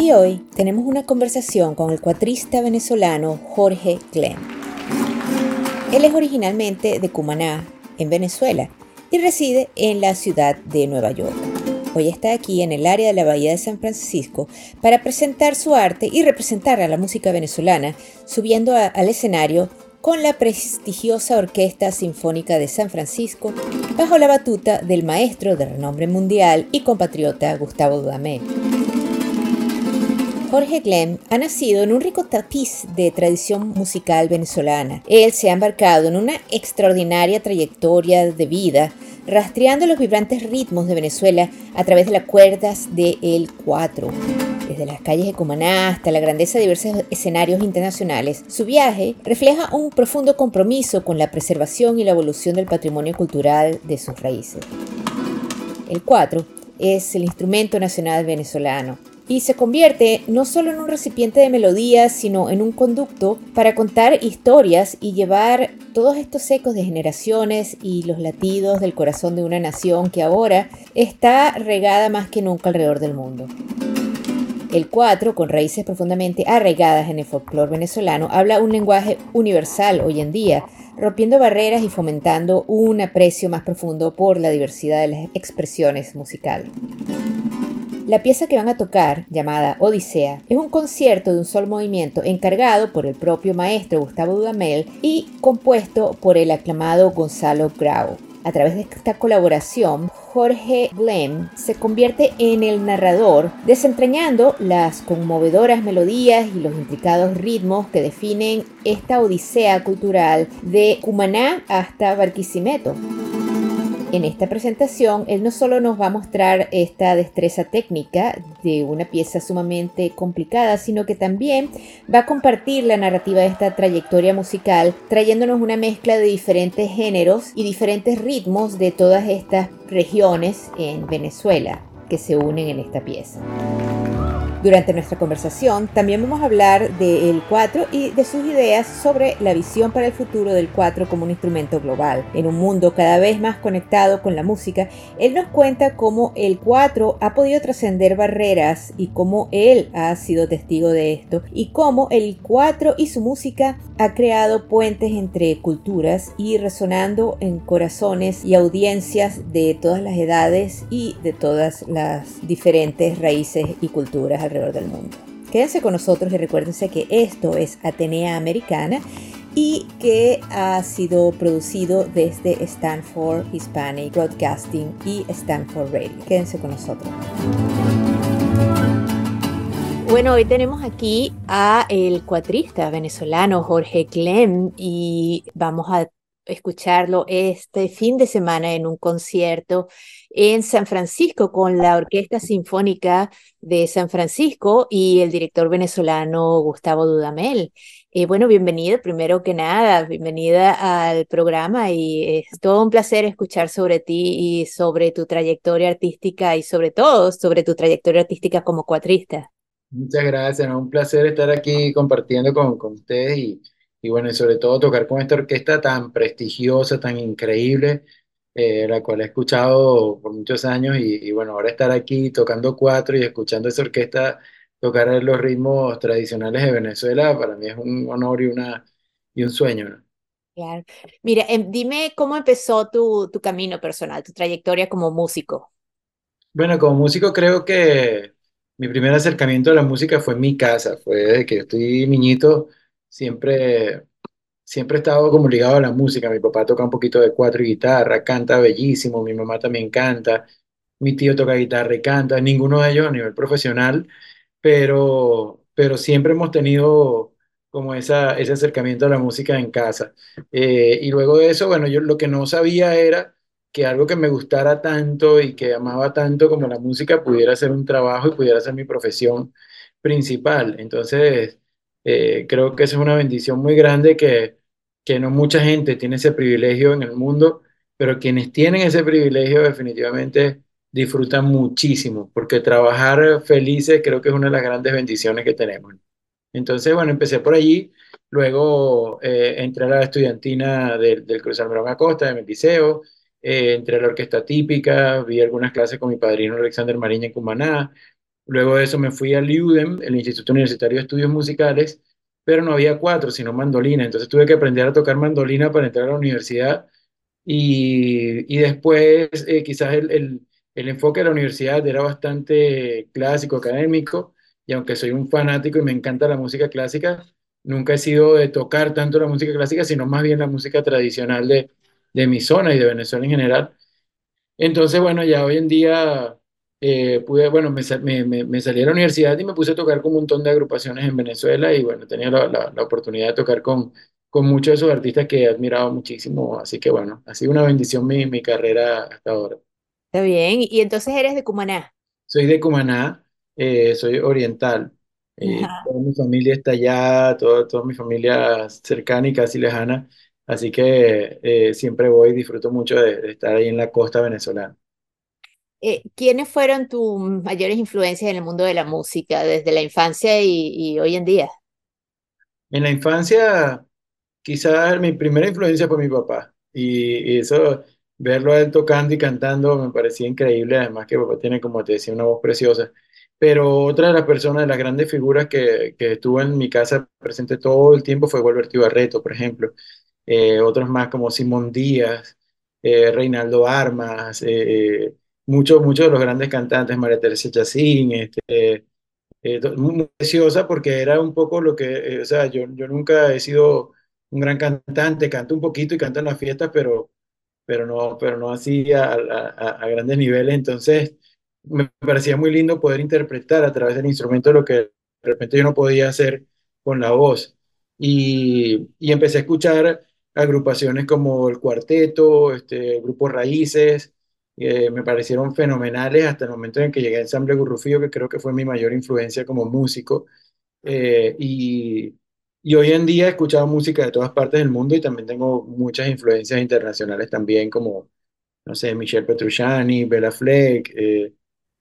Y hoy tenemos una conversación con el cuatrista venezolano Jorge Glenn. Él es originalmente de Cumaná, en Venezuela, y reside en la ciudad de Nueva York. Hoy está aquí en el área de la Bahía de San Francisco para presentar su arte y representar a la música venezolana, subiendo al escenario con la prestigiosa Orquesta Sinfónica de San Francisco, bajo la batuta del maestro de renombre mundial y compatriota Gustavo Dudamel. Jorge Glenn ha nacido en un rico tapiz de tradición musical venezolana. Él se ha embarcado en una extraordinaria trayectoria de vida, rastreando los vibrantes ritmos de Venezuela a través de las cuerdas de El 4. Desde las calles de Cumaná hasta la grandeza de diversos escenarios internacionales, su viaje refleja un profundo compromiso con la preservación y la evolución del patrimonio cultural de sus raíces. El 4 es el instrumento nacional venezolano y se convierte no solo en un recipiente de melodías, sino en un conducto para contar historias y llevar todos estos ecos de generaciones y los latidos del corazón de una nación que ahora está regada más que nunca alrededor del mundo. El 4, con raíces profundamente arraigadas en el folclore venezolano, habla un lenguaje universal hoy en día, rompiendo barreras y fomentando un aprecio más profundo por la diversidad de las expresiones musicales. La pieza que van a tocar, llamada Odisea, es un concierto de un solo movimiento encargado por el propio maestro Gustavo Dudamel y compuesto por el aclamado Gonzalo Grau. A través de esta colaboración, Jorge Glenn se convierte en el narrador, desentrañando las conmovedoras melodías y los intricados ritmos que definen esta odisea cultural de Cumaná hasta Barquisimeto. En esta presentación, él no solo nos va a mostrar esta destreza técnica de una pieza sumamente complicada, sino que también va a compartir la narrativa de esta trayectoria musical, trayéndonos una mezcla de diferentes géneros y diferentes ritmos de todas estas regiones en Venezuela que se unen en esta pieza. Durante nuestra conversación también vamos a hablar del 4 y de sus ideas sobre la visión para el futuro del 4 como un instrumento global. En un mundo cada vez más conectado con la música, él nos cuenta cómo el 4 ha podido trascender barreras y cómo él ha sido testigo de esto y cómo el 4 y su música ha creado puentes entre culturas y resonando en corazones y audiencias de todas las edades y de todas las diferentes raíces y culturas del mundo. Quédense con nosotros y recuérdense que esto es Atenea Americana y que ha sido producido desde Stanford Hispanic Broadcasting y Stanford Radio. Quédense con nosotros. Bueno, hoy tenemos aquí a el cuatrista venezolano Jorge Clem y vamos a escucharlo este fin de semana en un concierto en San Francisco con la Orquesta Sinfónica de San Francisco y el director venezolano Gustavo Dudamel. Eh, bueno, bienvenido, primero que nada, bienvenida al programa y es todo un placer escuchar sobre ti y sobre tu trayectoria artística y sobre todo sobre tu trayectoria artística como cuatrista. Muchas gracias, ¿no? Un placer estar aquí compartiendo con, con ustedes y, y bueno, sobre todo tocar con esta orquesta tan prestigiosa, tan increíble, eh, la cual he escuchado por muchos años y, y bueno, ahora estar aquí tocando cuatro y escuchando esa orquesta tocar los ritmos tradicionales de Venezuela, para mí es un honor y, una, y un sueño, ¿no? Claro. Mira, em, dime cómo empezó tu, tu camino personal, tu trayectoria como músico. Bueno, como músico creo que mi primer acercamiento a la música fue en mi casa, fue desde que estoy niñito, siempre, siempre he estado como ligado a la música. Mi papá toca un poquito de cuatro y guitarra, canta bellísimo, mi mamá también canta, mi tío toca guitarra y canta, ninguno de ellos a nivel profesional, pero, pero siempre hemos tenido como esa, ese acercamiento a la música en casa. Eh, y luego de eso, bueno, yo lo que no sabía era que algo que me gustara tanto y que amaba tanto como la música pudiera ser un trabajo y pudiera ser mi profesión principal. Entonces, eh, creo que es una bendición muy grande que, no mucha gente tiene ese privilegio en el mundo, pero quienes tienen ese privilegio definitivamente disfrutan muchísimo, porque trabajar felices creo que es una de las grandes bendiciones que tenemos. Entonces, bueno, empecé por allí, luego eh, entré a la estudiantina del, del Cruz Almirón Acosta, de mi liceo, eh, entré a la orquesta típica, vi algunas clases con mi padrino Alexander Mariña en Cumaná, luego de eso me fui al IUDEM, el Instituto Universitario de Estudios Musicales, pero no había cuatro, sino mandolina, entonces tuve que aprender a tocar mandolina para entrar a la universidad. Y, y después eh, quizás el, el, el enfoque de la universidad era bastante clásico, académico, y aunque soy un fanático y me encanta la música clásica, nunca he sido de tocar tanto la música clásica, sino más bien la música tradicional de, de mi zona y de Venezuela en general. Entonces, bueno, ya hoy en día eh, pude, bueno, me, me, me, salí a la universidad y me puse a tocar con un montón de agrupaciones en Venezuela y bueno, tenía la, la, la oportunidad de tocar con, con muchos de esos artistas que he admirado muchísimo, así que bueno, ha sido una bendición mi, mi carrera hasta ahora. Está bien, y entonces eres de Cumaná. Soy de Cumaná, eh, soy oriental. Eh, toda mi familia está allá, toda, toda mi familia cercana y casi lejana, así que eh, siempre voy y disfruto mucho de, de, estar ahí en la costa venezolana. ¿Quiénes fueron tus mayores influencias en el mundo de la música desde la infancia y, y hoy en día? En la infancia, quizás mi primera influencia fue mi papá, y, y eso verlo a él tocando y cantando me parecía increíble, además que papá tiene, como te decía, una voz preciosa. Pero otra de las personas, de las grandes figuras que, que estuvo en mi casa presente todo el tiempo fue Gualberto Ibarreto, por ejemplo. Eh, otros más como Simón Díaz, eh, Reinaldo Armas, eh, muchos, muchos de los grandes cantantes, María Teresa Chacín, este, muy preciosa porque era un poco lo que, o sea, yo, yo nunca he sido un gran cantante, canto un poquito y canto en las fiestas, pero pero no, pero no así a, a, a, grandes niveles. Entonces, me parecía muy lindo poder interpretar a través del instrumento lo que de repente yo no podía hacer con la voz. Y, y empecé a escuchar agrupaciones como el Cuarteto, este, Grupo Raíces, eh, me parecieron fenomenales hasta el momento en que llegué a Ensamble Gurrufío, que creo que fue mi mayor influencia como músico. Eh, y, y hoy en día he escuchado música de todas partes del mundo y también tengo muchas influencias internacionales también, como, no sé, Michel Petrucciani, Bela Fleck, eh,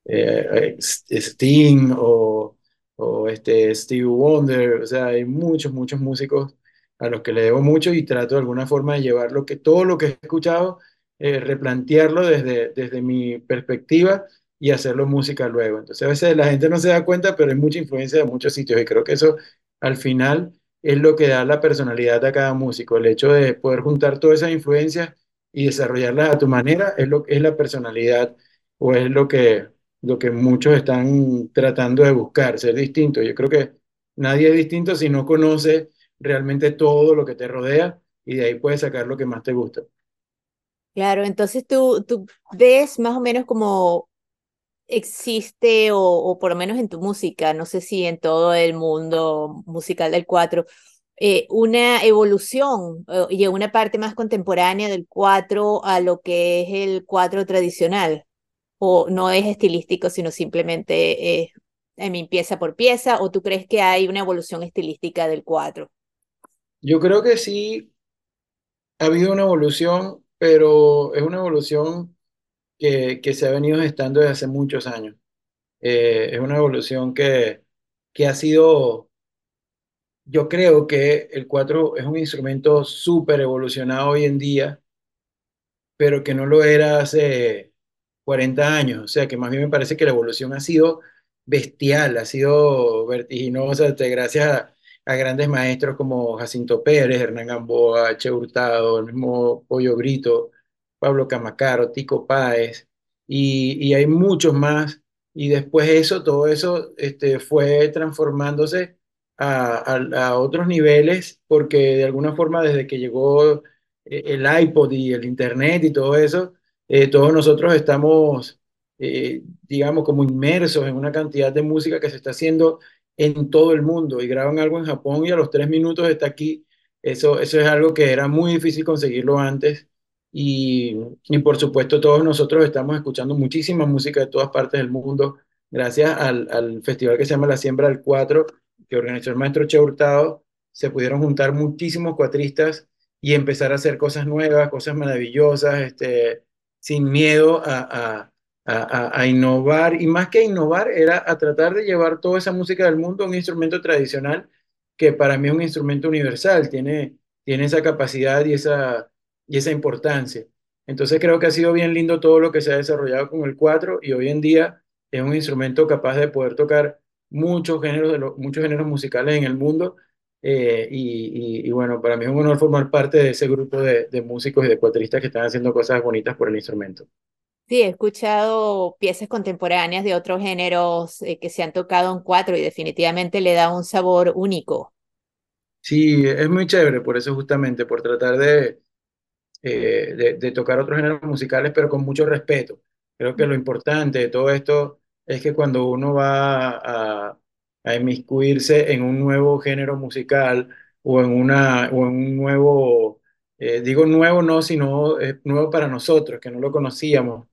eh, Sting o, o, este Stevie Wonder. O sea, hay muchos, muchos músicos a los que le debo mucho y trato de alguna forma de llevar lo que, todo lo que he escuchado, eh, replantearlo desde, desde mi perspectiva y hacerlo música luego. Entonces a veces la gente no se da cuenta, pero hay mucha influencia de muchos sitios y creo que eso al final es lo que da la personalidad a cada músico. El hecho de poder juntar todas esas influencias y desarrollarlas a tu manera es lo es la personalidad o es lo que, lo que muchos están tratando de buscar, ser distinto. Yo creo que nadie es distinto si no conoce realmente todo lo que te rodea y de ahí puedes sacar lo que más te gusta. Claro, entonces tú, tú ves más o menos como existe, o, o, por lo menos en tu música, no sé si en todo el mundo musical del 4, eh, una evolución eh, y una parte más contemporánea del 4 a lo que es el 4 tradicional, o no es estilístico, sino simplemente es eh, pieza por pieza, o tú crees que hay una evolución estilística del 4? Yo creo que sí ha habido una evolución, pero es una evolución que, que se ha venido gestando desde hace muchos años. Eh, es una evolución que, que ha sido, yo creo que el 4 es un instrumento súper evolucionado hoy en día, pero que no lo era hace 40 años. O sea, que más bien me parece que la evolución ha sido bestial, ha sido vertiginosa, gracias a, a grandes maestros como Jacinto Pérez, Hernán Gamboa, Che Hurtado, el mismo Pollo Brito Pablo Camacaro, Tico Páez, y, hay muchos más. Y después eso, todo eso este, fue transformándose a, a- a otros niveles porque de alguna forma desde que llegó eh, el iPod y el Internet y todo eso, eh, todos nosotros estamos, eh, digamos, como inmersos en una cantidad de música que se está haciendo en todo el mundo y graban algo en Japón y a los tres minutos está aquí. Eso, eso es algo que era muy difícil conseguirlo antes. Y, y por supuesto todos nosotros estamos escuchando muchísima música de todas partes del mundo gracias al, al festival que se llama La Siembra del Cuatro, que organizó el maestro Che Hurtado, se pudieron juntar muchísimos cuatristas y empezar a hacer cosas nuevas, cosas maravillosas, este, sin miedo a, a, a, innovar. Y más que innovar, era a tratar de llevar toda esa música del mundo a un instrumento tradicional que para mí es un instrumento universal, tiene, tiene esa capacidad y esa, y esa importancia. Entonces creo que ha sido bien lindo todo lo que se ha desarrollado con el cuatro y hoy en día es un instrumento capaz de poder tocar muchos géneros, de muchos géneros musicales en el mundo. eh, y bueno, para mí es un honor formar parte de ese grupo de, de músicos y de cuatristas que están haciendo cosas bonitas por el instrumento. Sí, he escuchado piezas contemporáneas de otros géneros eh, que se han tocado en cuatro y definitivamente le da un sabor único. Sí, es muy chévere por eso justamente, por tratar de, eh, de, de tocar otros géneros musicales, pero con mucho respeto. Creo que lo importante de todo esto es que cuando uno va a, a inmiscuirse en un nuevo género musical o en, una, o en un nuevo, eh, digo nuevo no, sino eh, nuevo para nosotros, que no lo conocíamos.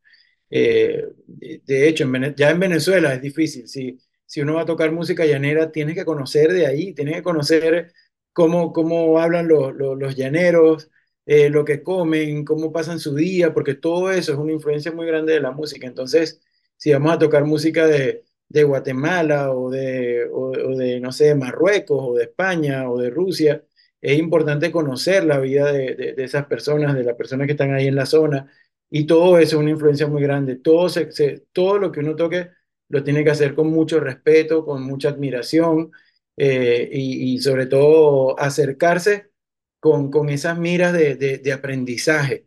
Eh, de hecho, ya en Venezuela es difícil. Si, si uno va a tocar música llanera, tiene que conocer de ahí, tiene que conocer cómo, cómo hablan los, los, llaneros eh, lo que comen, cómo pasan su día, porque todo eso es una influencia muy grande de la música. Entonces, si vamos a tocar música de, de Guatemala o de, o de, no sé, de Marruecos o de España o de Rusia, es importante conocer la vida de, de, de esas personas, de las personas que están ahí en la zona, y todo eso es una influencia muy grande. Todo, se, todo lo que uno toque lo tiene que hacer con mucho respeto, con mucha admiración, eh, y, sobre todo acercarse con, con esas miras de, de, aprendizaje.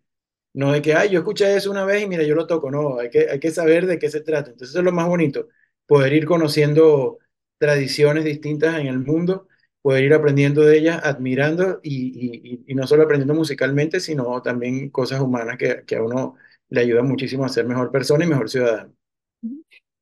No de que, ay, yo escuché eso una vez y mira, yo lo toco. No, hay que, hay que saber de qué se trata. Entonces, es lo más bonito, poder ir conociendo tradiciones distintas en el mundo, poder ir aprendiendo de ellas, admirando y, no solo aprendiendo musicalmente, sino también cosas humanas que, que a uno le ayudan muchísimo a ser mejor persona y mejor ciudadano.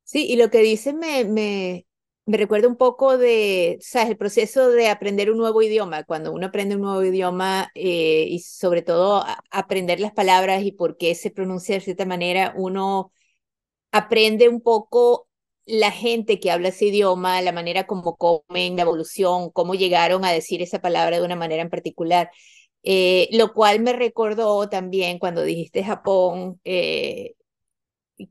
Sí, y lo que dices me, me, me recuerda un poco de, ¿sabes? El proceso de aprender un nuevo idioma. Cuando uno aprende un nuevo idioma eh, y sobre todo aprender las palabras y por qué se pronuncia de cierta manera, uno aprende un poco la gente que habla ese idioma, la manera como comen, la evolución, cómo llegaron a decir esa palabra de una manera en particular. Eh, lo cual me recordó también cuando dijiste Japón, eh,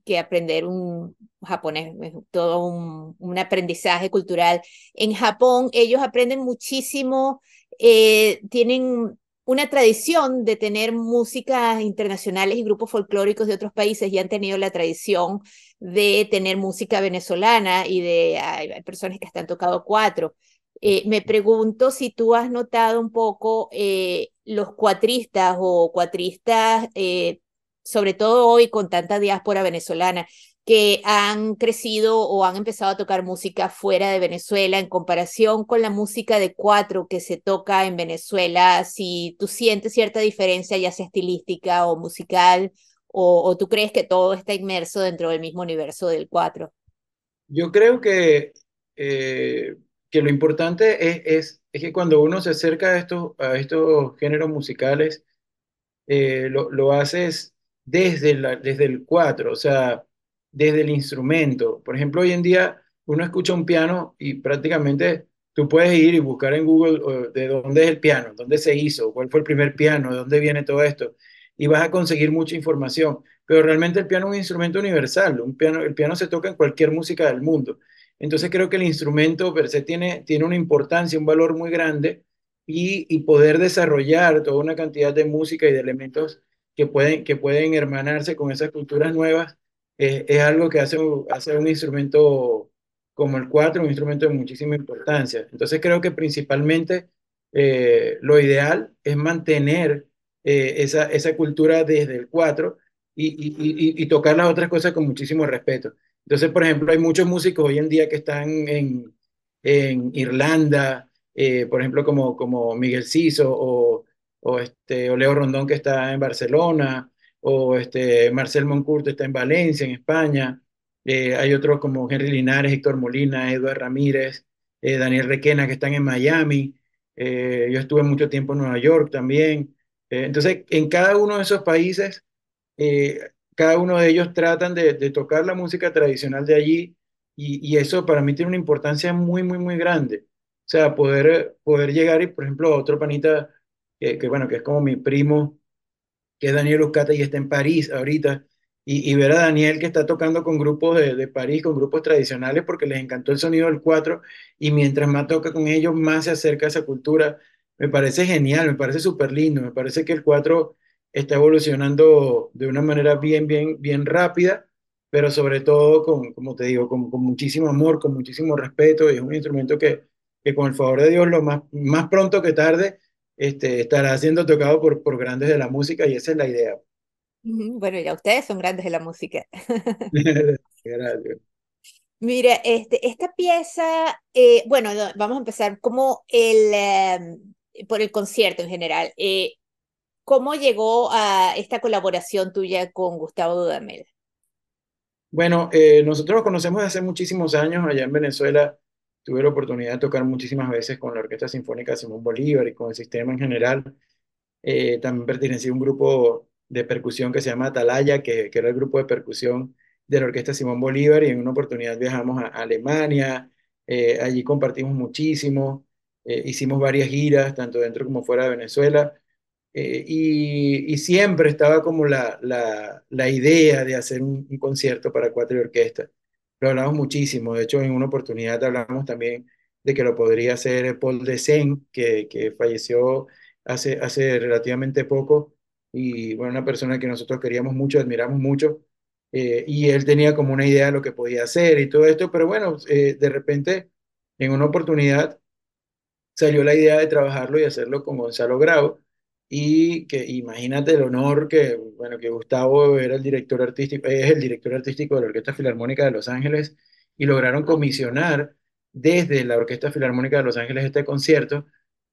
que aprender un japonés es todo un, un aprendizaje cultural. En Japón ellos aprenden muchísimo, eh, tienen una tradición de tener músicas internacionales y grupos folclóricos de otros países y han tenido la tradición de tener música venezolana y de hay, hay personas que han tocado cuatro. Eh, me pregunto si tú has notado un poco eh, los cuatristas o cuatristas, eh, sobre todo hoy con tanta diáspora venezolana, que han crecido o han empezado a tocar música fuera de Venezuela en comparación con la música de cuatro que se toca en Venezuela, si tú sientes cierta diferencia, ya sea estilística o musical, o, o tú crees que todo está inmerso dentro del mismo universo del cuatro. Yo creo que, eh, que lo importante es, es, es que cuando uno se acerca a estos, a estos géneros musicales, eh, lo, lo haces desde, la, desde el cuatro, o sea, desde el instrumento. Por ejemplo, hoy en día uno escucha un piano y prácticamente tú puedes ir y buscar en Google de dónde es el piano, dónde se hizo, cuál fue el primer piano, de dónde viene todo esto, y vas a conseguir mucha información. Pero realmente el piano es un instrumento universal, un piano, el piano se toca en cualquier música del mundo. Entonces creo que el instrumento per se tiene, tiene una importancia, un valor muy grande y, y poder desarrollar toda una cantidad de música y de elementos que pueden, que pueden hermanarse con esas culturas nuevas, eh, es algo que hace, hace un instrumento como el cuatro, un instrumento de muchísima importancia. Entonces creo que principalmente eh, lo ideal es mantener eh, esa, esa cultura desde el cuatro y, y, y, y tocar las otras cosas con muchísimo respeto. Entonces, por ejemplo, hay muchos músicos hoy en día que están en, en Irlanda, eh, por ejemplo, como, como Miguel Ciso o, o, este, o Leo Rondón que está en Barcelona, o este, Marcel Moncourt está en Valencia, en España. Eh, hay otros como Henry Linares, Héctor Molina, Eduardo Ramírez, eh, Daniel Requena que están en Miami. yo estuve mucho tiempo en Nueva York también. entonces, en cada uno de esos países cada uno de ellos tratan de, tocar la música tradicional de allí y, eso para mí tiene una importancia muy, muy, muy grande. O sea, poder, poder llegar y, por ejemplo, otro panita que, bueno, que es como mi primo, que es Daniel Uscata y está en París ahorita, y, ver a Daniel que está tocando con grupos de, de, París, con grupos tradicionales, porque les encantó el sonido del cuatro, y mientras más toca con ellos, más se acerca a esa cultura. Me parece genial, me parece súper lindo, me parece que el cuatro está evolucionando de una manera bien, bien, bien rápida, pero sobre todo con, como te digo, con, con muchísimo amor, con muchísimo respeto, y es un instrumento que, que con el favor de Dios, lo más, más pronto que tarde, este, estará siendo tocado por, por grandes de la música y esa es la idea. Bueno, ya ustedes son grandes de la música. Gracias. Mira, este, esta pieza, eh, bueno, vamos a empezar como el, eh, por el concierto en general. Eh, ¿Cómo llegó a esta colaboración tuya con Gustavo Dudamel? Bueno, eh, nosotros nos conocemos desde hace muchísimos años allá en Venezuela. Tuve la oportunidad de tocar muchísimas veces con la Orquesta Sinfónica Simón Bolívar y con el sistema en general. Eh, también pertenecí a un grupo de percusión que se llama Atalaya, que, era el grupo de percusión de la Orquesta Simón Bolívar, y en una oportunidad viajamos a Alemania, eh, allí compartimos muchísimo, hicimos varias giras, tanto dentro como fuera de Venezuela. Eh, y, siempre estaba como la, la, la idea de hacer un, concierto para cuatro y orquesta. Lo hablamos muchísimo, de hecho en una oportunidad hablamos también de que lo podría hacer Paul Desen, que, que falleció hace, hace relativamente poco, y bueno, una persona que nosotros queríamos mucho, admiramos mucho, eh, y él tenía como una idea de lo que podía hacer y todo esto, pero bueno, eh, de repente en una oportunidad salió la idea de trabajarlo y hacerlo con Gonzalo Grau, y que imagínate el honor que, bueno, que Gustavo era el director artístico, es el director artístico de la Orquesta Filarmónica de Los Ángeles y lograron comisionar desde la Orquesta Filarmónica de Los Ángeles este concierto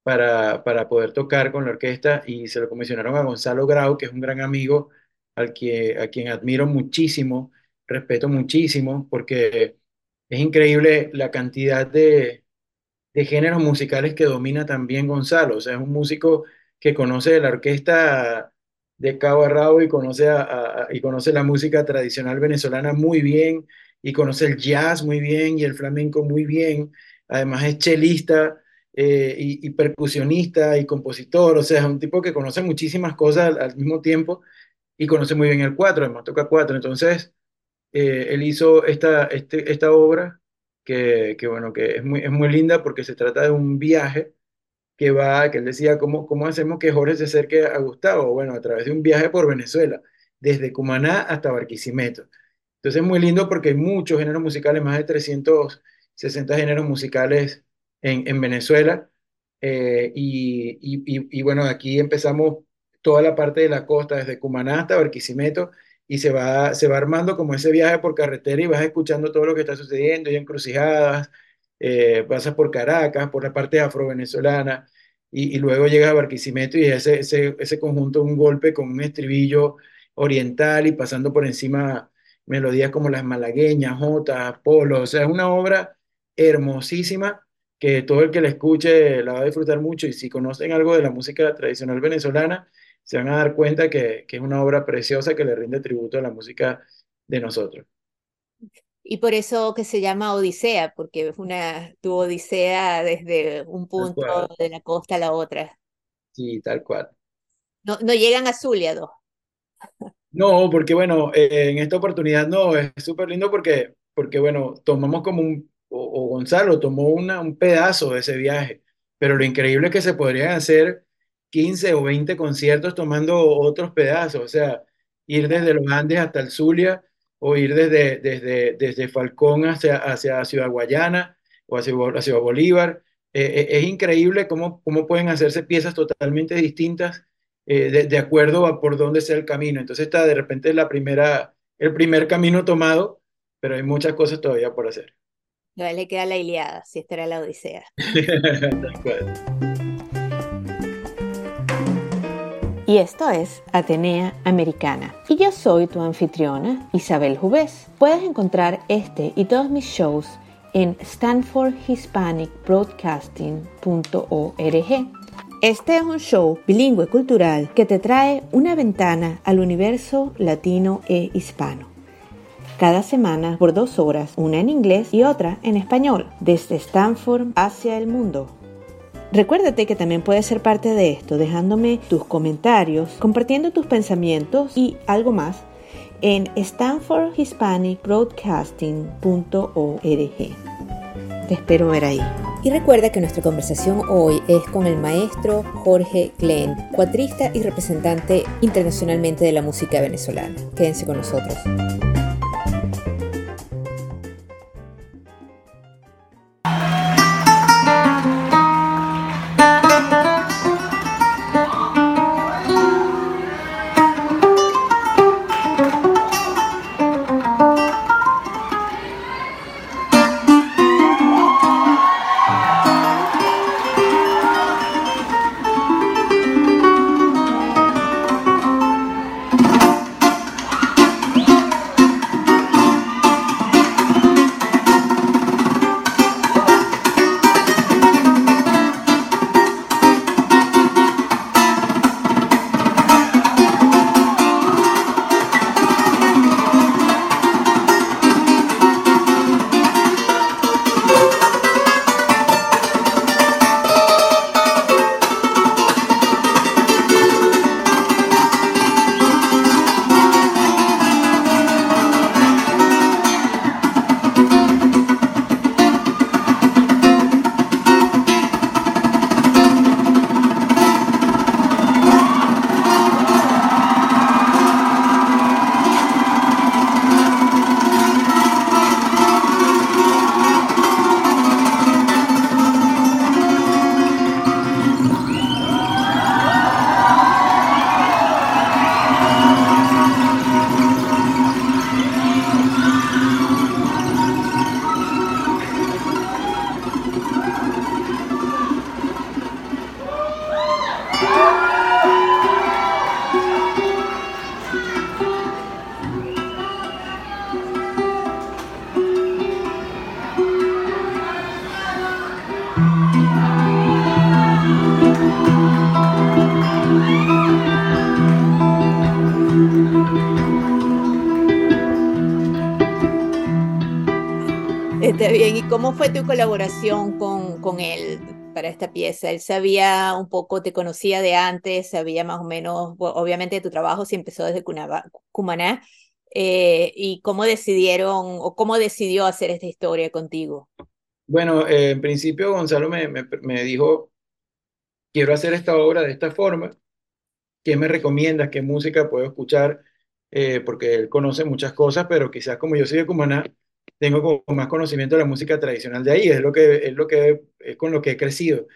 para, para poder tocar con la orquesta y se lo comisionaron a Gonzalo Grau, que es un gran amigo al que, a quien admiro muchísimo, respeto muchísimo, porque es increíble la cantidad de, de géneros musicales que domina también Gonzalo, o sea, es un músico que conoce la orquesta de cabo a y conoce, a, y conoce la música tradicional venezolana muy bien, y conoce el jazz muy bien y el flamenco muy bien. Además es chelista eh, y, percusionista y compositor, o sea, es un tipo que conoce muchísimas cosas al, mismo tiempo y conoce muy bien el cuatro, además toca cuatro. Entonces, eh, él hizo esta, este, esta obra que, que, bueno, que es muy, es muy linda porque se trata de un viaje que va, que él decía, ¿cómo, cómo hacemos que Jorge se acerque a Gustavo? Bueno, a través de un viaje por Venezuela, desde Cumaná hasta Barquisimeto. Entonces es muy lindo porque hay muchos géneros musicales, más de 360 géneros musicales en, en Venezuela. Eh, y, y, y, bueno, aquí empezamos toda la parte de la costa, desde Cumaná hasta Barquisimeto, y se va, se va armando como ese viaje por carretera y vas escuchando todo lo que está sucediendo, y encrucijadas, eh, pasas por Caracas, por la parte afro-venezolana, y, y, luego llegas a Barquisimeto y ese, ese, ese conjunto, un golpe con un estribillo oriental y pasando por encima melodías como las malagueñas, jotas, polos, o sea, es una obra hermosísima que todo el que la escuche la va a disfrutar mucho y si conocen algo de la música tradicional venezolana, se van a dar cuenta que, que es una obra preciosa que le rinde tributo a la música de nosotros. Y por eso que se llama Odisea, porque es una, tu Odisea desde un punto de la costa a la otra. Sí, tal cual. No, no llegan a Zulia dos. No, porque bueno, eh, en esta oportunidad no, es súper lindo porque, porque bueno, tomamos como un, o, Gonzalo tomó una, un pedazo de ese viaje, pero lo increíble es que se podrían hacer 15 o 20 conciertos tomando otros pedazos, o sea, ir desde los Andes hasta el Zulia o ir desde, desde, desde Falcón hacia, hacia Ciudad Guayana o hacia, Ciudad Bolívar. Eh, eh, es increíble cómo, cómo pueden hacerse piezas totalmente distintas eh, de, acuerdo a por dónde sea el camino. Entonces está de repente la primera, el primer camino tomado, pero hay muchas cosas todavía por hacer. Todavía le queda la Iliada, si esta era la Odisea. Tal cual. Y esto es Atenea Americana. Y yo soy tu anfitriona, Isabel Jubés. Puedes encontrar este y todos mis shows en stanfordhispanicbroadcasting.org. Este es un show bilingüe cultural que te trae una ventana al universo latino e hispano. Cada semana por dos horas, una en inglés y otra en español, desde Stanford hacia el mundo. Recuérdate que también puedes ser parte de esto dejándome tus comentarios, compartiendo tus pensamientos y algo más en stanfordhispanicbroadcasting.org. Te espero ver ahí. Y recuerda que nuestra conversación hoy es con el maestro Jorge Glenn, cuatrista y representante internacionalmente de la música venezolana. Quédense con nosotros. Bien, ¿y cómo fue tu colaboración con, con él para esta pieza? Él sabía un poco, te conocía de antes, sabía más o menos, obviamente tu trabajo sí empezó desde Cumaná, eh, y cómo decidieron o cómo decidió hacer esta historia contigo. Bueno, eh, en principio Gonzalo me, me, me dijo, quiero hacer esta obra de esta forma, ¿qué me recomiendas? ¿Qué música puedo escuchar? Eh, porque él conoce muchas cosas, pero quizás como yo soy de Cumaná, tengo como más conocimiento de la música tradicional de ahí, es lo que, es lo que, es con lo que he crecido.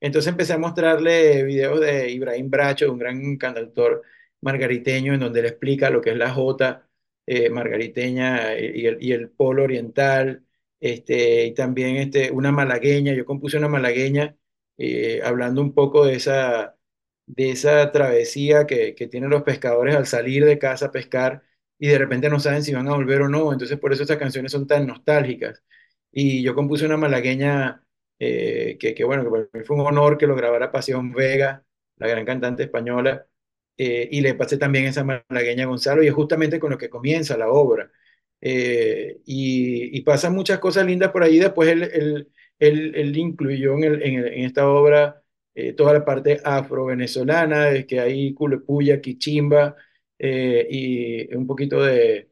Entonces empecé a mostrarle videos de Ibrahim Bracho, un gran cantautor margariteño, en donde él explica lo que es la jota eh, margariteña y el, y el polo oriental, este, y también este, una malagueña. Yo compuse una malagueña eh, hablando un poco de esa, de esa travesía que, que tienen los pescadores al salir de casa a pescar y de repente no saben si van a volver o no. Entonces por eso estas canciones son tan nostálgicas. Y yo compuse una malagueña eh, que, que, bueno, que para mí fue un honor que lo grabara Pasión Vega, la gran cantante española, eh, y le pasé también esa malagueña a Gonzalo, y es justamente con lo que comienza la obra. Eh, y, pasan muchas cosas lindas por ahí, después él, él, él- incluyó en, el- en, esta obra toda la parte afro-venezolana, de que hay culepuya, quichimba, eh, y un poquito de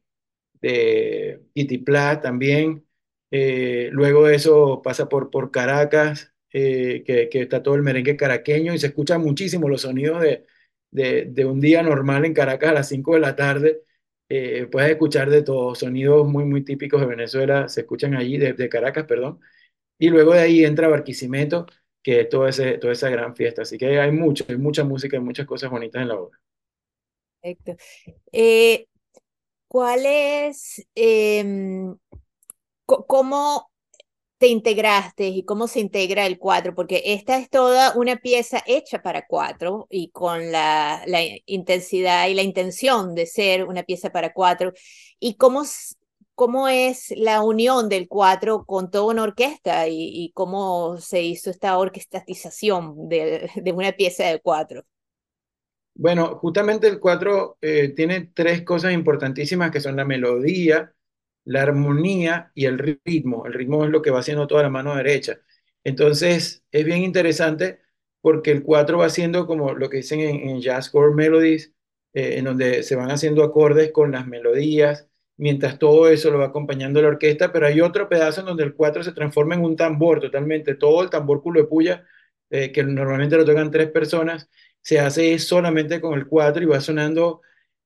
de Itiplá también. Eh, luego eso pasa por, por Caracas, eh, que, que está todo el merengue caraqueño y se escuchan muchísimo los sonidos de, de, un día normal en Caracas a las 5 de la tarde. Eh, puedes escuchar de todos, sonidos muy, muy típicos de Venezuela, se escuchan allí, de, de Caracas, perdón. Y luego de ahí entra Barquisimeto, que es todo ese, toda esa gran fiesta. Así que hay mucho, hay mucha música, hay muchas cosas bonitas en la obra. Perfecto. Eh, ¿cuál es, co- cómo te integraste y cómo se integra el cuatro, porque esta es toda una pieza hecha para cuatro y con la, la intensidad y la intención de ser una pieza para cuatro. ¿Y cómo, cómo es la unión del cuatro con toda una orquesta y, y cómo se hizo esta orquestatización de, de una pieza de cuatro? Bueno, justamente el cuatro eh, tiene tres cosas importantísimas que son la melodía, la armonía y el ritmo. El ritmo es lo que va haciendo toda la mano derecha. Entonces, es bien interesante porque el cuatro va haciendo como lo que dicen en, en jazz core melodies, eh, en donde se van haciendo acordes con las melodías, mientras todo eso lo va acompañando la orquesta, pero hay otro pedazo en donde el cuatro se transforma en un tambor totalmente, todo el tambor culo de puya, eh, que normalmente lo tocan tres personas, se hace solamente con el cuatro y va sonando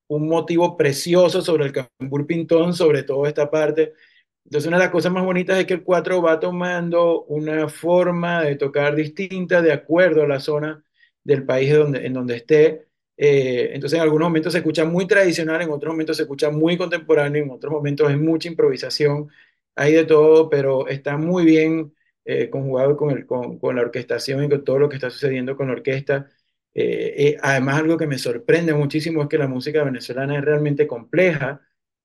un motivo precioso sobre el cambur pintón, sobre toda esta parte. Entonces, una de las cosas más bonitas es que el cuatro va tomando una forma de tocar distinta de acuerdo a la zona del país donde, en donde esté. Eh, entonces, en algunos momentos se escucha muy tradicional, en otros momentos se escucha muy contemporáneo, en otros momentos es mucha improvisación, hay de todo, pero está muy bien eh, conjugado con, el, con, con la orquestación y con todo lo que está sucediendo con la orquesta. Eh, eh, además, algo que me sorprende muchísimo es que la música venezolana es realmente compleja,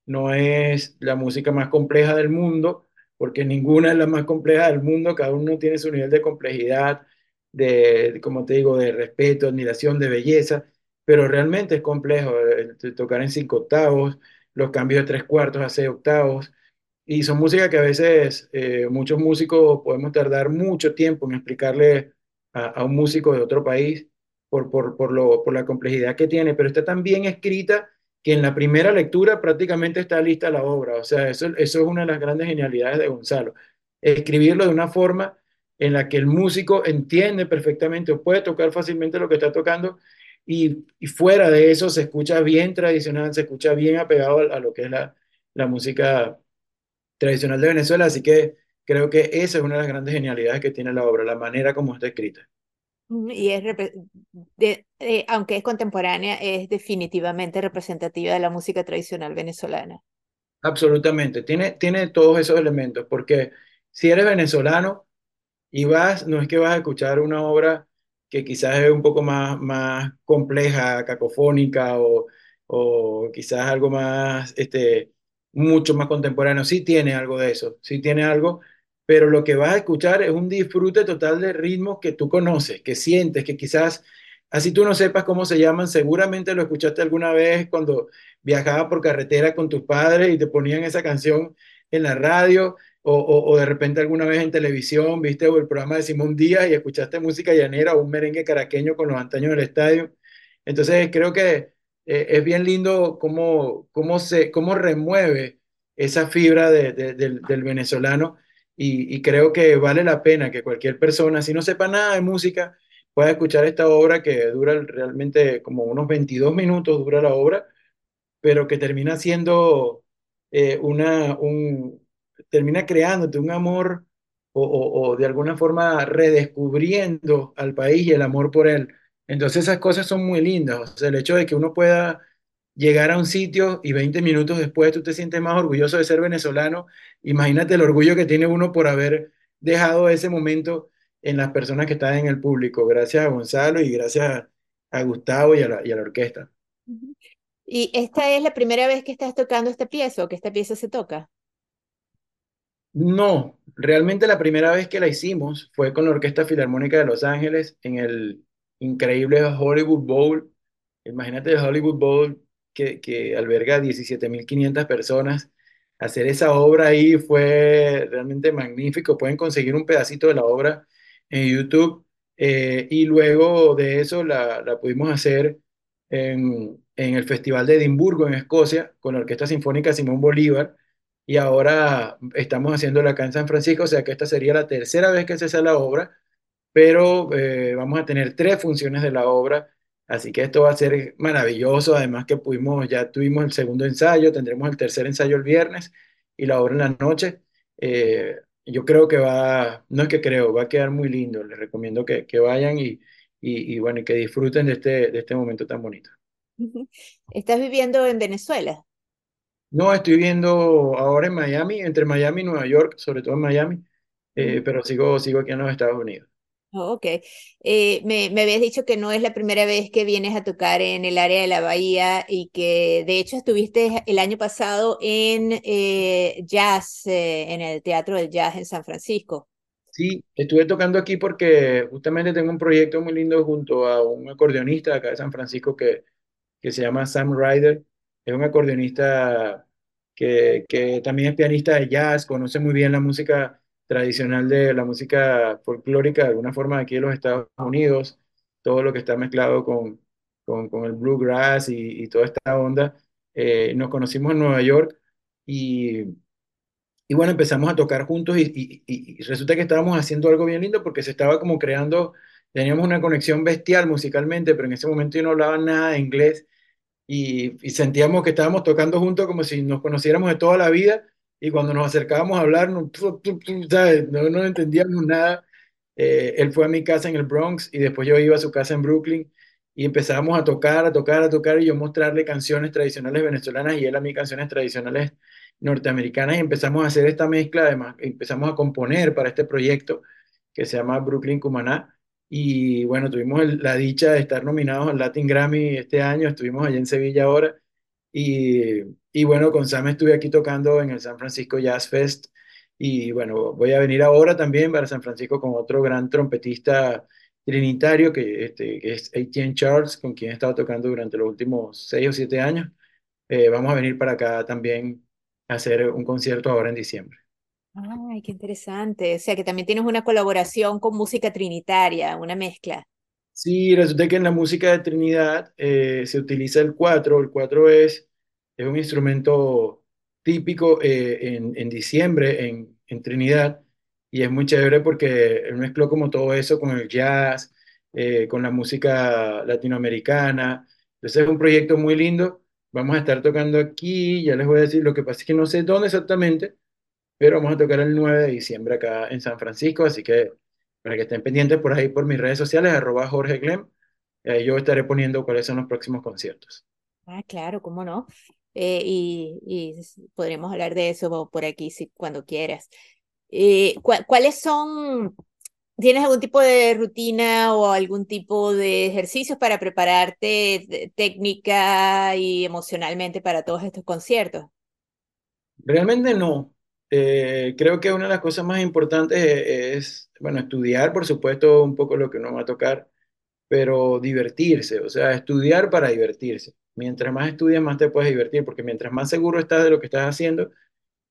no es la música más compleja del mundo, porque ninguna es la más compleja del mundo, cada uno tiene su nivel de complejidad, de, como te digo, de respeto, admiración, de belleza, pero realmente es complejo eh, tocar en cinco octavos, los cambios de tres cuartos a seis octavos, y son música que a veces eh, muchos músicos podemos tardar mucho tiempo en explicarle a, a un músico de otro país por, por, por, lo, por la complejidad que tiene, pero está tan bien escrita que en la primera lectura prácticamente está lista la obra. O sea, eso, eso es una de las grandes genialidades de Gonzalo. Escribirlo de una forma en la que el músico entiende perfectamente o puede tocar fácilmente lo que está tocando y, fuera de eso se escucha bien tradicional, se escucha bien apegado a, a lo que es la, la música tradicional de Venezuela. Así que creo que esa es una de las grandes genialidades que tiene la obra, la manera como está escrita. Y es, de, eh, aunque es contemporánea, es definitivamente representativa de la música tradicional venezolana. Absolutamente, tiene, tiene todos esos elementos, porque si eres venezolano y vas, no es que vas a escuchar una obra que quizás es un poco más, más compleja, cacofónica o, o quizás algo más, este, mucho más contemporáneo, sí tiene algo de eso, sí tiene algo, pero lo que vas a escuchar es un disfrute total de ritmos que tú conoces, que sientes, que quizás, así tú no sepas cómo se llaman, seguramente lo escuchaste alguna vez cuando viajabas por carretera con tus padres y te ponían esa canción en la radio, o, o, de repente alguna vez en televisión, viste el programa de Simón Díaz y escuchaste música llanera o un merengue caraqueño con los antaños del estadio. Entonces creo que eh, es bien lindo cómo, cómo, se, cómo remueve esa fibra de, de, del, del venezolano y, creo que vale la pena que cualquier persona, si no sepa nada de música, pueda escuchar esta obra que dura realmente como unos 22 minutos, dura la obra, pero que termina siendo eh, una, un, termina creándote un amor o, de alguna forma redescubriendo al país y el amor por él. Entonces esas cosas son muy lindas, el hecho de que uno pueda llegar a un sitio y 20 minutos después tú te sientes más orgulloso de ser venezolano. Imagínate el orgullo que tiene uno por haber dejado ese momento en las personas que están en el público. Gracias a Gonzalo y gracias a Gustavo y a la, y a la orquesta. ¿Y esta es la primera vez que estás tocando esta pieza o que esta pieza se toca? No, realmente la primera vez que la hicimos fue con la Orquesta Filarmónica de Los Ángeles en el increíble Hollywood Bowl. Imagínate el Hollywood Bowl que, que alberga 17.500 personas. Hacer esa obra ahí fue realmente magnífico. Pueden conseguir un pedacito de la obra en YouTube. Eh, y luego de eso la, la pudimos hacer en, en, el Festival de Edimburgo, en Escocia, con la Orquesta Sinfónica Simón Bolívar. Y ahora estamos haciéndola acá en San Francisco, o sea que esta sería la tercera vez que se hace la obra, pero eh, vamos a tener tres funciones de la obra Así que esto va a ser maravilloso. Además que pudimos, ya tuvimos el segundo ensayo, tendremos el tercer ensayo el viernes y la obra en la noche. Eh, yo creo que va, no es que creo, va a quedar muy lindo. Les recomiendo que, que vayan y, y, y, bueno, que disfruten de este, de este momento tan bonito. ¿Estás viviendo en Venezuela? No, estoy viviendo ahora en Miami, entre Miami y Nueva York, sobre todo en Miami. eh, pero sigo, sigo aquí en los Estados Unidos. Oh, ok. Eh, me, me habías dicho que no es la primera vez que vienes a tocar en el área de la Bahía y que de hecho estuviste el año pasado en eh, jazz, eh, en el Teatro del Jazz en San Francisco. Sí, estuve tocando aquí porque justamente tengo un proyecto muy lindo junto a un acordeonista acá de San Francisco que, que se llama Sam Ryder. Es un acordeonista que, que también es pianista de jazz, conoce muy bien la música tradicional de la música folclórica de alguna forma aquí en los Estados Unidos, todo lo que está mezclado con, con, el bluegrass y, toda esta onda. Eh, nos conocimos en Nueva York y, y bueno, empezamos a tocar juntos y, resulta que estábamos haciendo algo bien lindo porque se estaba como creando, teníamos una conexión bestial musicalmente, pero en ese momento yo no hablaba nada de inglés y sentíamos que estábamos tocando juntos como si nos conociéramos de toda la vida y cuando nos acercábamos a hablar, no, no, no entendíamos nada. Eh, él fue a mi casa en el Bronx y después yo iba a su casa en Brooklyn y empezábamos a tocar, a tocar, a tocar y yo mostrarle canciones tradicionales venezolanas y él a mí canciones tradicionales norteamericanas y empezamos a hacer esta mezcla, además empezamos a componer para este proyecto que se llama Brooklyn Cumaná y bueno, tuvimos la dicha de estar nominados al Latin Grammy este año, estuvimos allá en Sevilla ahora y, y bueno, con Sam estuve aquí tocando en el San Francisco Jazz Fest y bueno, voy a venir ahora también para San Francisco con otro gran trompetista trinitario que, este, que es Etienne Charles, con quien he estado tocando durante los últimos seis o siete años. Eh, vamos a venir para acá también a hacer un concierto ahora en diciembre. Ay, qué interesante. O sea que también tienes una colaboración con música trinitaria, una mezcla. Sí, resulta que en la música de Trinidad eh, se utiliza el cuatro. El cuatro es, es un instrumento típico eh, en, en, diciembre en, en, Trinidad y es muy chévere porque mezcló como todo eso con el jazz, eh, con la música latinoamericana. Entonces es un proyecto muy lindo. Vamos a estar tocando aquí, ya les voy a decir, lo que pasa es que no sé dónde exactamente, pero vamos a tocar el 9 de diciembre acá en San Francisco, así que para que estén pendientes por ahí por mis redes sociales, arroba Jorge Glem. Eh, yo estaré poniendo cuáles son los próximos conciertos. Ah, claro, cómo no. Eh, y, y, podremos hablar de eso por aquí si, cuando quieras. Eh, ¿cu ¿Cuáles son, tienes algún tipo de rutina o algún tipo de ejercicios para prepararte técnica y emocionalmente para todos estos conciertos? Realmente no. Eh, creo que una de las cosas más importantes es, bueno, estudiar, por supuesto, un poco lo que uno va a tocar, pero divertirse, o sea, estudiar para divertirse. Mientras más estudias, más te puedes divertir, porque mientras más seguro estás de lo que estás haciendo,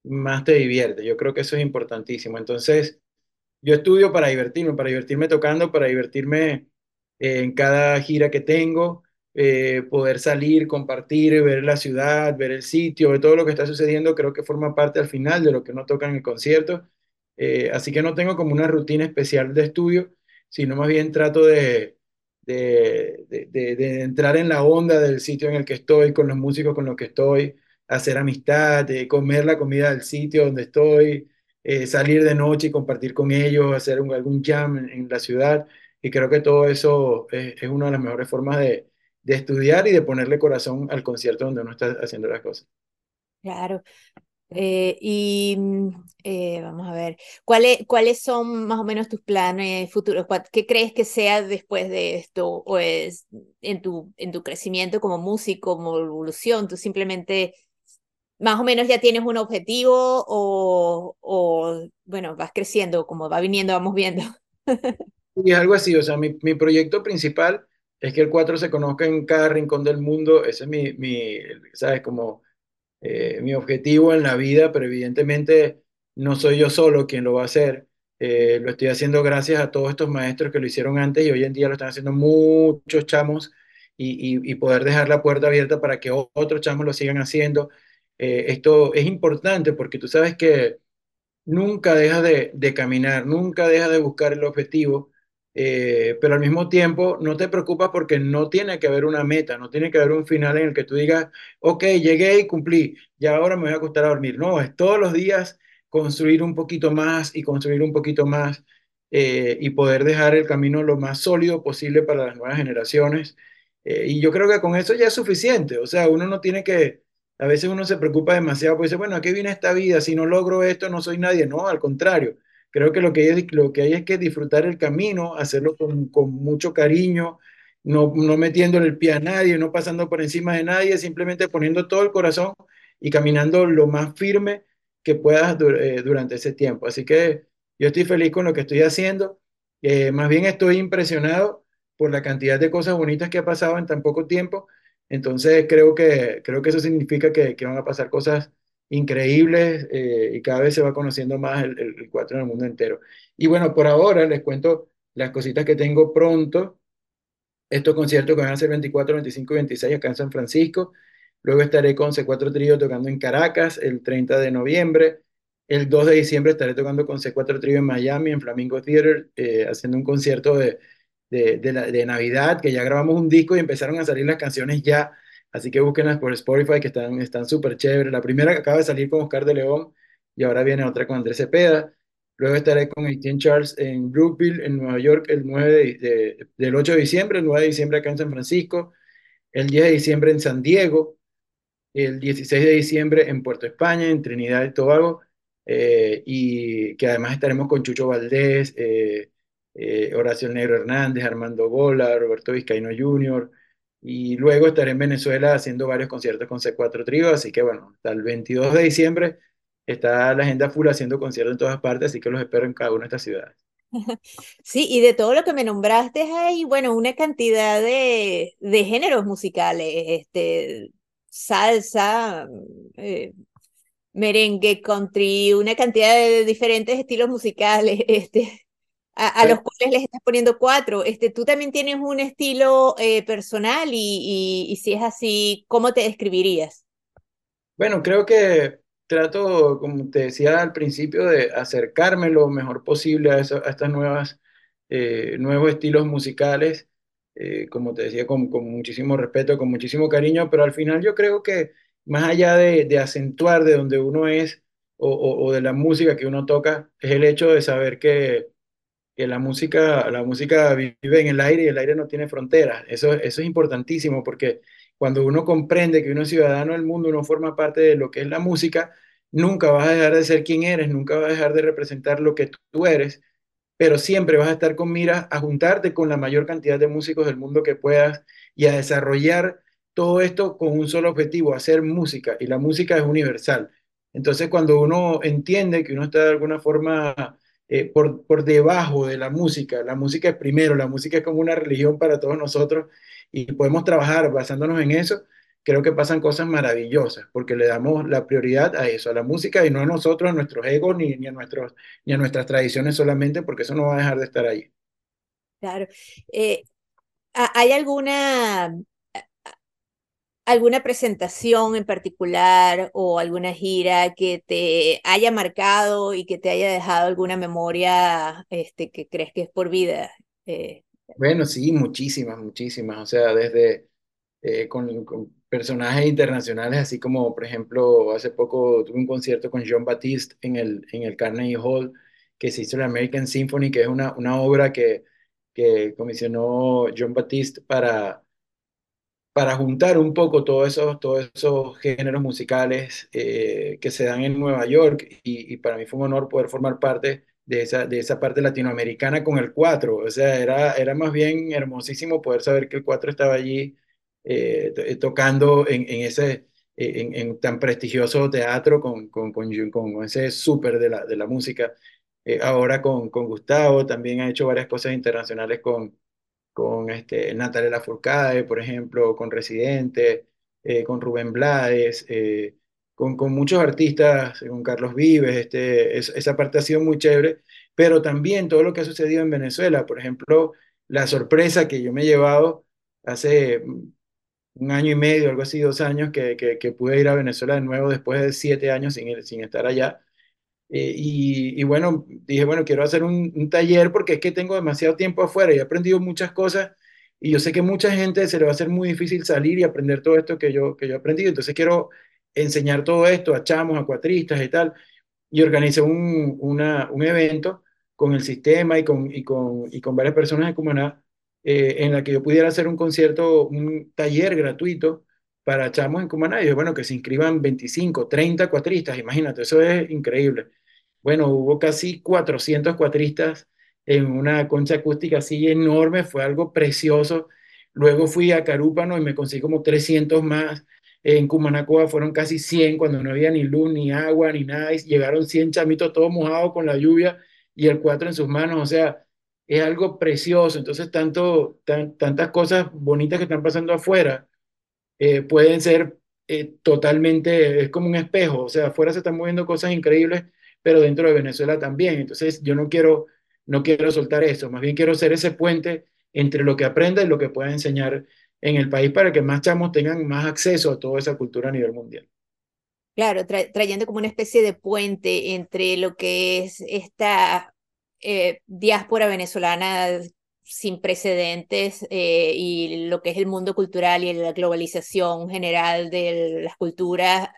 más te diviertes. Yo creo que eso es importantísimo. Entonces, yo estudio para divertirme, para divertirme tocando, para divertirme en cada gira que tengo, eh, poder salir, compartir, ver la ciudad, ver el sitio, ver todo lo que está sucediendo, creo que forma parte al final de lo que uno toca en el concierto. Eh, así que no tengo como una rutina especial de estudio, sino más bien trato de, de, de, de, entrar en la onda del sitio en el que estoy, con los músicos con los que estoy, hacer amistad, de comer la comida del sitio donde estoy, eh, salir de noche y compartir con ellos, hacer un, algún jam en, la ciudad. Y creo que todo eso es, es una de las mejores formas de, de estudiar y de ponerle corazón al concierto donde uno está haciendo las cosas. Claro. Eh, y eh, vamos a ver, ¿cuáles, ¿cuáles son más o menos tus planes futuros? ¿Qué crees que sea después de esto? ¿O es en tu, en tu crecimiento como músico, como evolución? ¿Tú simplemente más o menos ya tienes un objetivo o, o bueno, vas creciendo, como va viniendo, vamos viendo? Y es algo así, o sea, mi, mi proyecto principal es que el 4 se conozca en cada rincón del mundo, ese es mi, mi ¿sabes? Como eh, mi objetivo en la vida, pero evidentemente no soy yo solo quien lo va a hacer. Eh, lo estoy haciendo gracias a todos estos maestros que lo hicieron antes y hoy en día lo están haciendo muchos chamos y, poder dejar la puerta abierta para que otros chamos lo sigan haciendo. Eh, esto es importante porque tú sabes que nunca dejas de, de caminar, nunca dejas de buscar el objetivo eh, pero al mismo tiempo no te preocupas porque no tiene que haber una meta, no tiene que haber un final en el que tú digas, ok, llegué y cumplí, ya ahora me voy a acostar a dormir. No, es todos los días construir un poquito más y construir un poquito más eh, y poder dejar el camino lo más sólido posible para las nuevas generaciones. Eh, y yo creo que con eso ya es suficiente, o sea, uno no tiene que, a veces uno se preocupa demasiado, porque dice, bueno, ¿a qué viene esta vida? Si no logro esto, no soy nadie. No, al contrario Creo que lo que hay, lo que hay es que disfrutar el camino, hacerlo con, con mucho cariño, no, no metiéndole el pie a nadie, no pasando por encima de nadie, simplemente poniendo todo el corazón y caminando lo más firme que puedas eh, durante ese tiempo. Así que yo estoy feliz con lo que estoy haciendo. Eh, más bien estoy impresionado por la cantidad de cosas bonitas que ha pasado en tan poco tiempo. Entonces creo que, creo que eso significa que, que van a pasar cosas increíbles eh, y cada vez se va conociendo más el, el, el cuatro en el mundo entero. Y bueno, por ahora les cuento las cositas que tengo pronto estos conciertos que van a ser 24, 25 y 26 acá en San Francisco. Luego estaré con C4 Trío tocando en Caracas el 30 de noviembre. El 2 de diciembre estaré tocando con C4 Trío en Miami, en Flamingo Theater, eh, haciendo un concierto de, de, de, la- de Navidad, que ya grabamos un disco y empezaron a salir las canciones ya. Así que búsquenlas por Spotify, que están están súper chéveres. La primera que acaba de salir con Oscar de León y ahora viene otra con Andrés Cepeda. Luego estaré con Etienne Charles en Brookville, en Nueva York, el 9 de- de- del 8 de diciembre, el 9 de diciembre acá en San Francisco, el 10 de diciembre en San Diego, el 16 de diciembre en Puerto España, en Trinidad y Tobago, eh, y que además estaremos con Chucho Valdés, eh, eh, Horacio Negro Hernández, Armando Gola, Roberto Vizcaíno Jr., y luego estaré en Venezuela haciendo varios conciertos con C4 Trío, así que bueno, hasta el 22 de diciembre está la agenda full haciendo conciertos en todas partes, así que los espero en cada una de estas ciudades. Sí, y de todo lo que me nombraste hay, bueno, una cantidad de, de géneros musicales, este, salsa, eh, merengue, country, una cantidad de diferentes estilos musicales, este, a, a los cuales les estás poniendo cuatro. Este, tú también tienes un estilo eh, personal y, y, y si es así, ¿cómo te describirías? Bueno, creo que trato, como te decía al principio, de acercarme lo mejor posible a, eso- a estas nuevas, eh, nuevos estilos musicales, eh, como te decía, con, con muchísimo respeto, con muchísimo cariño, pero al final yo creo que más allá de, de acentuar de donde uno es o, o- o de la música que uno toca, es el hecho de saber que que la música, la música vive en el aire y el aire no tiene fronteras. Eso, eso es importantísimo porque cuando uno comprende que uno es ciudadano del mundo, uno forma parte de lo que es la música, nunca vas a dejar de ser quien eres, nunca vas a dejar de representar lo que tú eres, pero siempre vas a estar con miras a juntarte con la mayor cantidad de músicos del mundo que puedas y a desarrollar todo esto con un solo objetivo, hacer música, y la música es universal. Entonces, cuando uno entiende que uno está de alguna forma eh, por, por debajo de la música, la música es primero, la música es como una religión para todos nosotros y podemos trabajar basándonos en eso, creo que pasan cosas maravillosas, porque le damos la prioridad a eso, a la música y no a nosotros, a nuestros egos ni, ni a nuestros ni a nuestras tradiciones solamente, porque eso no va a dejar de estar ahí. Claro. Eh, ¿ha- ¿hay alguna, alguna presentación en particular o alguna gira que te haya marcado y que te haya dejado alguna memoria este, que crees que es por vida? Eh, Bueno, sí, muchísimas, muchísimas. O sea, desde eh, con, con personajes internacionales, así como, por ejemplo, hace poco tuve un concierto con John Batiste en el, en el Carnegie Hall, que se hizo la American Symphony, que es una, una obra que, que comisionó John Batiste para para juntar un poco todos esos, todos esos géneros musicales eh, que se dan en Nueva York y, para mí fue un honor poder formar parte de esa, de esa parte latinoamericana con el cuatro. O sea, era, era más bien hermosísimo poder saber que el cuatro estaba allí eh, eh, tocando en, ese en, tan prestigioso teatro con, con, con, con ese súper de la, de la música. Ahora con, con Gustavo también ha hecho varias cosas internacionales con con este, Natalia Lafourcade, por ejemplo, con Residente, eh, con Rubén Blades, eh, con, con muchos artistas, con Carlos Vives, este, es- esa parte ha sido muy chévere, pero también todo lo que ha sucedido en Venezuela, por ejemplo, la sorpresa que yo me he llevado hace mm, un año y medio, algo así, dos años, que, que, que pude ir a Venezuela de nuevo después de siete años sin, ir- sin estar allá eh, y, y bueno, dije, bueno, quiero hacer un, un taller porque es que tengo demasiado tiempo afuera y he aprendido muchas cosas y yo sé que mucha gente se le va a hacer muy difícil salir y aprender todo esto que yo, que yo he aprendido. Entonces quiero enseñar todo esto a chamos, a cuatristas y tal. Y organicé un, una- un evento con el sistema y con, y con, y con varias personas de Cumaná eh, en la que yo pudiera hacer un concierto, un taller gratuito para chamos en Cumaná. Y dije, bueno, que se inscriban 25 30 cuatristas, imagínate, eso es increíble. Bueno, hubo casi 400 cuatristas en una concha acústica así enorme, fue algo precioso. Luego fui a Carúpano y me conseguí como 300 más. En Cumanacoa fueron casi 100 cuando no había ni luz, ni agua, ni nada. Llegaron 100 chamitos todos mojados con la lluvia y el cuatro en sus manos. O sea, es algo precioso. Entonces, tanto, tantas cosas bonitas que están pasando afuera eh, pueden ser eh, totalmente, es como un espejo. O sea, afuera se están moviendo cosas increíbles, pero dentro de Venezuela también. Entonces, yo no quiero, no quiero soltar eso. Más bien quiero ser ese puente entre lo que aprenda y lo que pueda enseñar en el país para que más chamos tengan más acceso a toda esa cultura a nivel mundial. Claro, trayendo como una especie de puente entre lo que es esta eh, diáspora venezolana sin precedentes eh, y lo que es el mundo cultural y la globalización general de las culturas,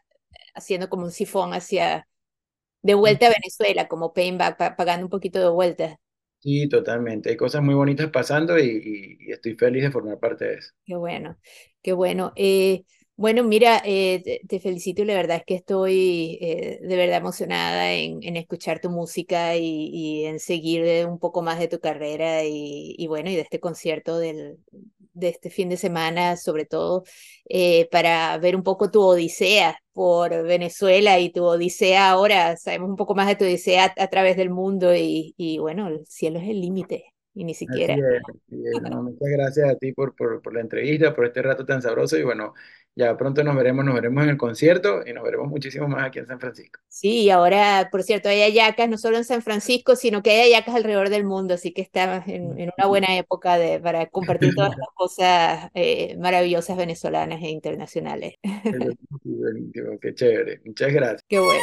haciendo como un sifón hacia de vuelta a Venezuela, como payback, pagando un poquito de vuelta. Sí, totalmente. Hay cosas muy bonitas pasando y, estoy feliz de formar parte de eso. Qué bueno, qué bueno. Eh, bueno, mira, eh, te, felicito y la verdad es que estoy eh, de verdad emocionada en, escuchar tu música y, en seguir un poco más de tu carrera y, bueno, y de este concierto del, de este fin de semana, sobre todo eh, para ver un poco tu odisea por Venezuela y tu odisea ahora, sabemos un poco más de tu odisea a, través del mundo y, bueno, el cielo es el límite y ni siquiera. muchas gracias a ti por, por, por, la entrevista, por este rato tan sabroso y bueno, ya pronto nos veremos, nos veremos en el concierto y nos veremos muchísimo más aquí en San Francisco. Sí, y ahora, por cierto, hay ayacas no solo en San Francisco, sino que hay ayacas alrededor del mundo, así que estamos en, en una buena época de, para compartir todas las cosas eh, maravillosas venezolanas e internacionales. Qué chévere, muchas gracias. Qué bueno.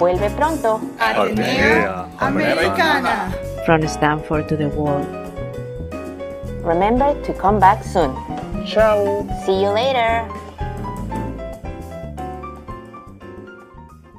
Vuelve pronto. Atenea Americana. From Stanford to the world. Remember to come back soon. Ciao. See you later.